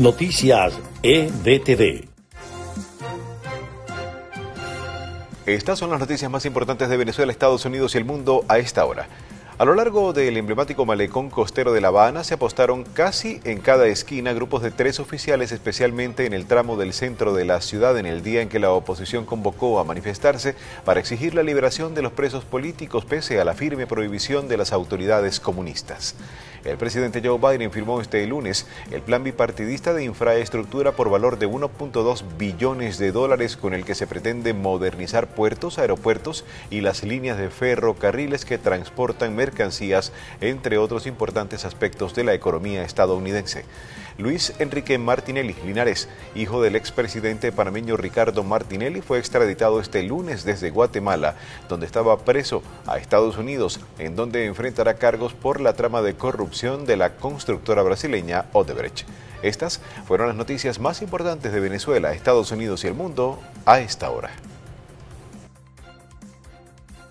Noticias EDTV. Estas son las noticias más importantes de Venezuela, Estados Unidos y el mundo a esta hora. A lo largo del emblemático malecón costero de La Habana se apostaron casi en cada esquina grupos de tres oficiales, especialmente en el tramo del centro de la ciudad en el día en que la oposición convocó a manifestarse para exigir la liberación de los presos políticos pese a la firme prohibición de las autoridades comunistas. El presidente Joe Biden firmó este lunes el plan bipartidista de infraestructura por valor de 1.2 billones de dólares con el que se pretende modernizar puertos, aeropuertos y las líneas de ferrocarriles que transportan mercancías, entre otros importantes aspectos de la economía estadounidense. Luis Enrique Martinelli Linares, hijo del expresidente panameño Ricardo Martinelli, fue extraditado este lunes desde Guatemala, donde estaba preso a Estados Unidos, en donde enfrentará cargos por la trama de de la constructora brasileña Odebrecht. Estas fueron las noticias más importantes de Venezuela, Estados Unidos y el mundo a esta hora.